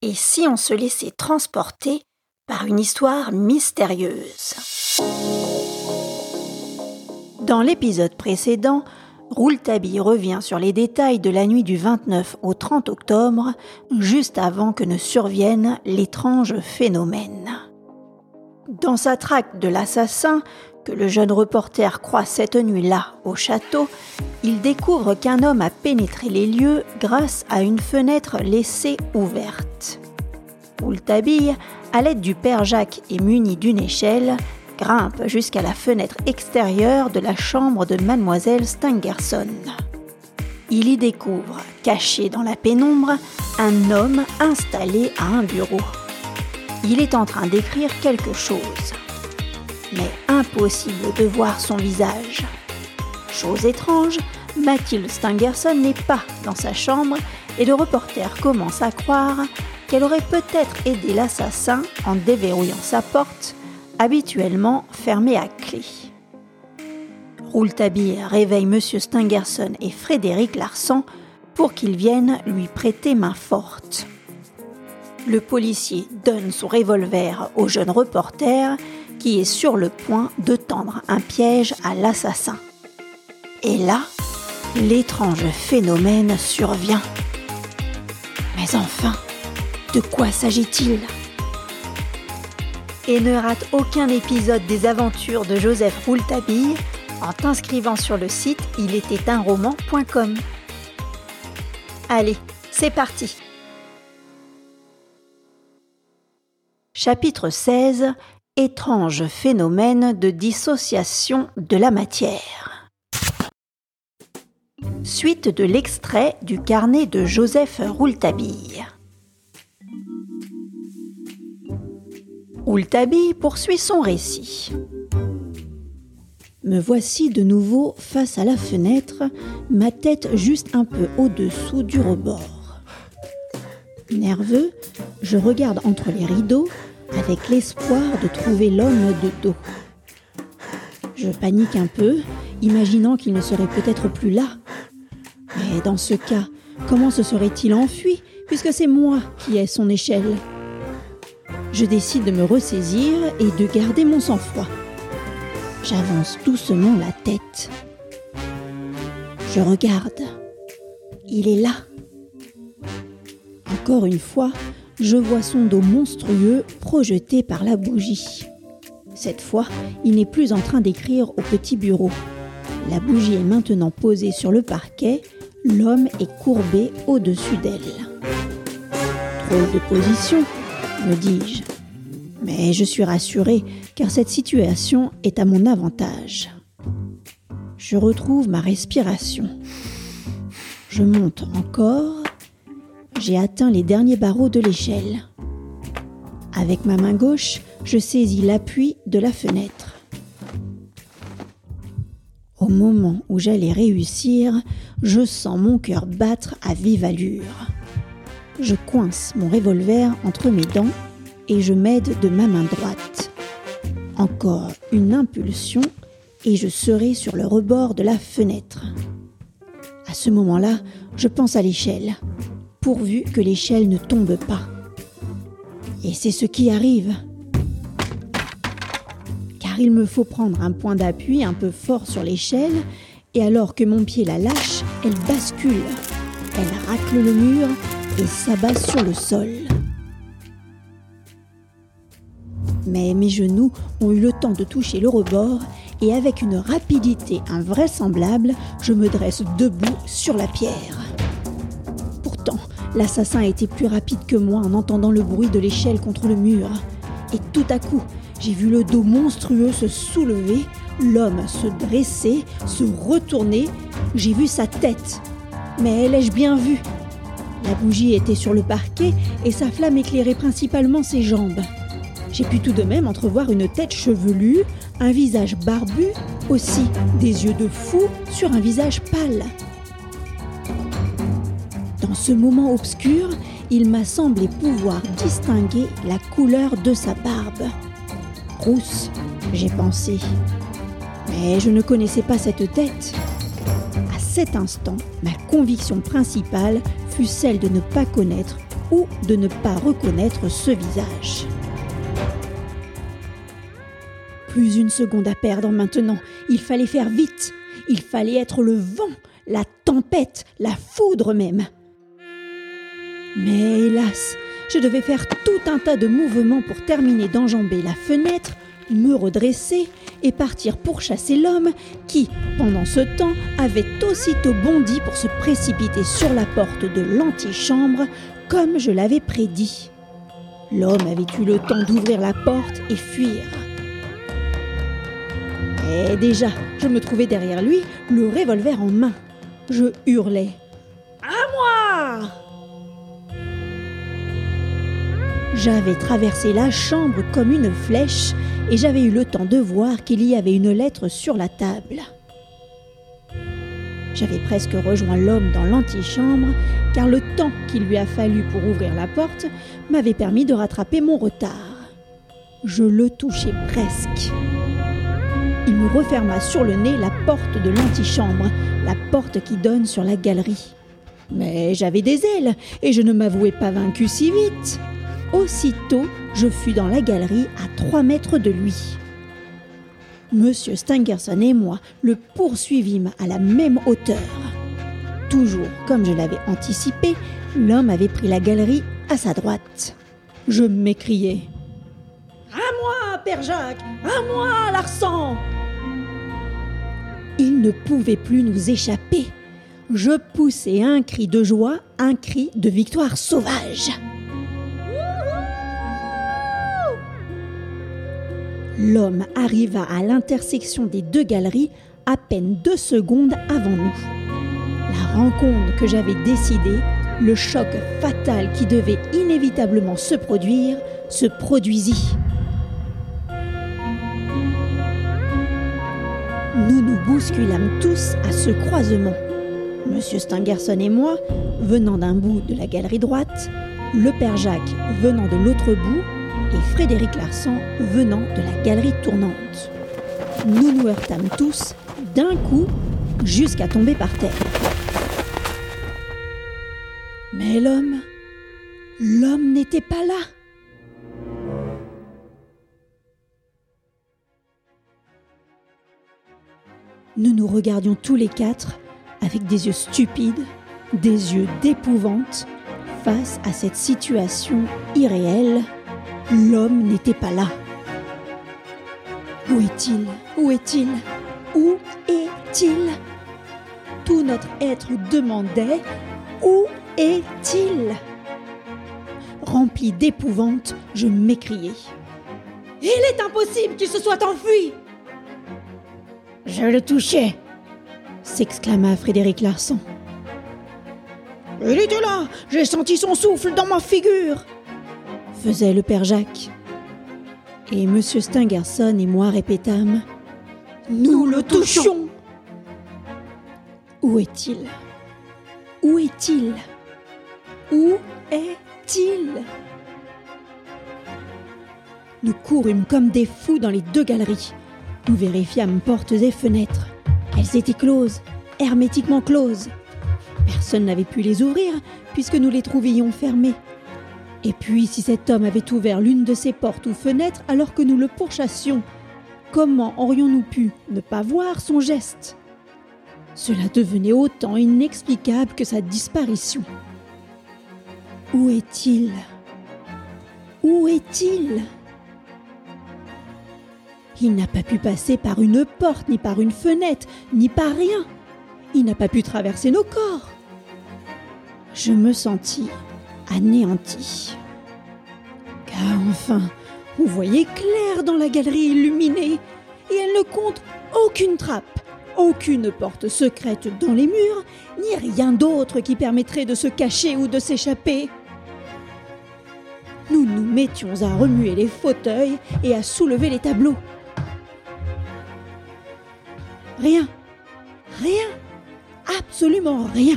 Et si on se laissait transporter par une histoire mystérieuse? Dans l'épisode précédent, Rouletabille revient sur les détails de la nuit du 29 au 30 octobre, juste avant que ne survienne l'étrange phénomène. Dans sa traque de l'assassin, que le jeune reporter croit cette nuit-là au château, il découvre qu'un homme a pénétré les lieux grâce à une fenêtre laissée ouverte. Rouletabille, à l'aide du père Jacques et muni d'une échelle, grimpe jusqu'à la fenêtre extérieure de la chambre de mademoiselle Stangerson. Il y découvre, caché dans la pénombre, un homme installé à un bureau. Il est en train d'écrire quelque chose. Mais impossible de voir son visage. Chose étrange, Mathilde Stangerson n'est pas dans sa chambre et le reporter commence à croire qu'elle aurait peut-être aidé l'assassin en déverrouillant sa porte habituellement fermé à clé. Rouletabille réveille M. Stangerson et Frédéric Larsan pour qu'ils viennent lui prêter main forte. Le policier donne son revolver au jeune reporter qui est sur le point de tendre un piège à l'assassin. Et là, l'étrange phénomène survient. Mais enfin, de quoi s'agit-il? Et ne rate aucun épisode des aventures de Joseph Rouletabille en t'inscrivant sur le site il était un roman.com. Allez, c'est parti. Chapitre 16 Étrange phénomène de dissociation de la matière. Suite de l'extrait du carnet de Joseph Rouletabille. Rouletabille poursuit son récit. Me voici de nouveau face à la fenêtre, ma tête juste un peu au-dessous du rebord. Nerveux, je regarde entre les rideaux avec l'espoir de trouver l'homme de dos. Je panique un peu, imaginant qu'il ne serait peut-être plus là. Mais dans ce cas, comment se serait-il enfui, puisque c'est moi qui ai son échelle? Je décide de me ressaisir et de garder mon sang-froid. J'avance doucement la tête. Je regarde. Il est là. Encore une fois, je vois son dos monstrueux projeté par la bougie. Cette fois, il n'est plus en train d'écrire au petit bureau. La bougie est maintenant posée sur le parquet, l'homme est courbé au-dessus d'elle. Trop de position, me dis-je. Mais je suis rassurée car cette situation est à mon avantage. Je retrouve ma respiration. Je monte encore. J'ai atteint les derniers barreaux de l'échelle. Avec ma main gauche, je saisis l'appui de la fenêtre. Au moment où j'allais réussir, je sens mon cœur battre à vive allure. Je coince mon revolver entre mes dents et je m'aide de ma main droite. Encore une impulsion et je serai sur le rebord de la fenêtre. À ce moment-là, je pense à l'échelle, pourvu que l'échelle ne tombe pas. Et c'est ce qui arrive. Car il me faut prendre un point d'appui un peu fort sur l'échelle, et alors que mon pied la lâche, elle bascule. Elle racle le mur et s'abat sur le sol. Mais mes genoux ont eu le temps de toucher le rebord et avec une rapidité invraisemblable, je me dresse debout sur la pierre. L'assassin a été plus rapide que moi en entendant le bruit de l'échelle contre le mur. Et tout à coup, j'ai vu le dos monstrueux se soulever, l'homme se dresser, se retourner. J'ai vu sa tête. Mais l'ai-je bien vu? La bougie était sur le parquet et sa flamme éclairait principalement ses jambes. J'ai pu tout de même entrevoir une tête chevelue, un visage barbu, aussi des yeux de fou sur un visage pâle. Dans ce moment obscur, il m'a semblé pouvoir distinguer la couleur de sa barbe. Rousse, j'ai pensé. Mais je ne connaissais pas cette tête. À cet instant, ma conviction principale celle de ne pas connaître ou de ne pas reconnaître ce visage. Plus une seconde à perdre maintenant. Il fallait faire vite. Il fallait être le vent, la tempête, la foudre même. Mais hélas, je devais faire tout un tas de mouvements pour terminer d'enjamber la fenêtre, me redresser et partir pour chasser l'homme qui, pendant ce temps, avait aussitôt bondi pour se précipiter sur la porte de l'antichambre comme je l'avais prédit. L'homme avait eu le temps d'ouvrir la porte et fuir. Et déjà, je me trouvais derrière lui, le revolver en main. Je hurlais. À moi J'avais traversé la chambre comme une flèche et j'avais eu le temps de voir qu'il y avait une lettre sur la table. J'avais presque rejoint l'homme dans l'antichambre, car le temps qu'il lui a fallu pour ouvrir la porte m'avait permis de rattraper mon retard. Je le touchais presque. Il me referma sur le nez la porte de l'antichambre, la porte qui donne sur la galerie. Mais j'avais des ailes et je ne m'avouais pas vaincu si vite. Aussitôt, je fus dans la galerie à trois mètres de lui. Monsieur Stangerson et moi le poursuivîmes à la même hauteur. Toujours comme je l'avais anticipé, l'homme avait pris la galerie à sa droite. Je m'écriai. À moi, Père Jacques À moi, Larsan Il ne pouvait plus nous échapper. Je poussai un cri de joie, un cri de victoire sauvage. L'homme arriva à l'intersection des deux galeries à peine deux secondes avant nous. La rencontre que j'avais décidée, le choc fatal qui devait inévitablement se produire, se produisit. Nous nous bousculâmes tous à ce croisement. Monsieur Stangerson et moi, venant d'un bout de la galerie droite, le père Jacques venant de l'autre bout, et Frédéric Larsan venant de la galerie tournante. Nous nous heurtâmes tous d'un coup jusqu'à tomber par terre. Mais l'homme, l'homme n'était pas là. Nous nous regardions tous les quatre avec des yeux stupides, des yeux d'épouvante, face à cette situation irréelle L'homme n'était pas là. Où est-il? Où est-il? Où est-il? Tout notre être demandait Où est-il? Rempli d'épouvante, je m'écriai. Il est impossible qu'il se soit enfui Je le touchais s'exclama Frédéric Larsan. Il était là J'ai senti son souffle dans ma figure faisait le père Jacques. Et M. Stangerson et moi répétâmes Nous le touchons Où est-il? Où est-il? Où est-il? Nous courûmes comme des fous dans les deux galeries. Nous vérifiâmes portes et fenêtres. Elles étaient closes, hermétiquement closes. Personne n'avait pu les ouvrir puisque nous les trouvions fermées. Et puis, si cet homme avait ouvert l'une de ses portes ou fenêtres alors que nous le pourchassions, comment aurions-nous pu ne pas voir son geste? Cela devenait autant inexplicable que sa disparition. Où est-il? Où est-il? Il n'a pas pu passer par une porte, ni par une fenêtre, ni par rien. Il n'a pas pu traverser nos corps. Je me sentis anéanti. Car enfin, on voyait clair dans la galerie illuminée, et elle ne compte aucune trappe, aucune porte secrète dans les murs, ni rien d'autre qui permettrait de se cacher ou de s'échapper. Nous nous mettions à remuer les fauteuils et à soulever les tableaux. Rien, rien, absolument rien.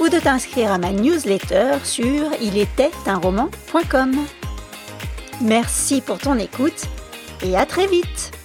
ou de t'inscrire à ma newsletter sur ilétaitunroman.com. Merci pour ton écoute et à très vite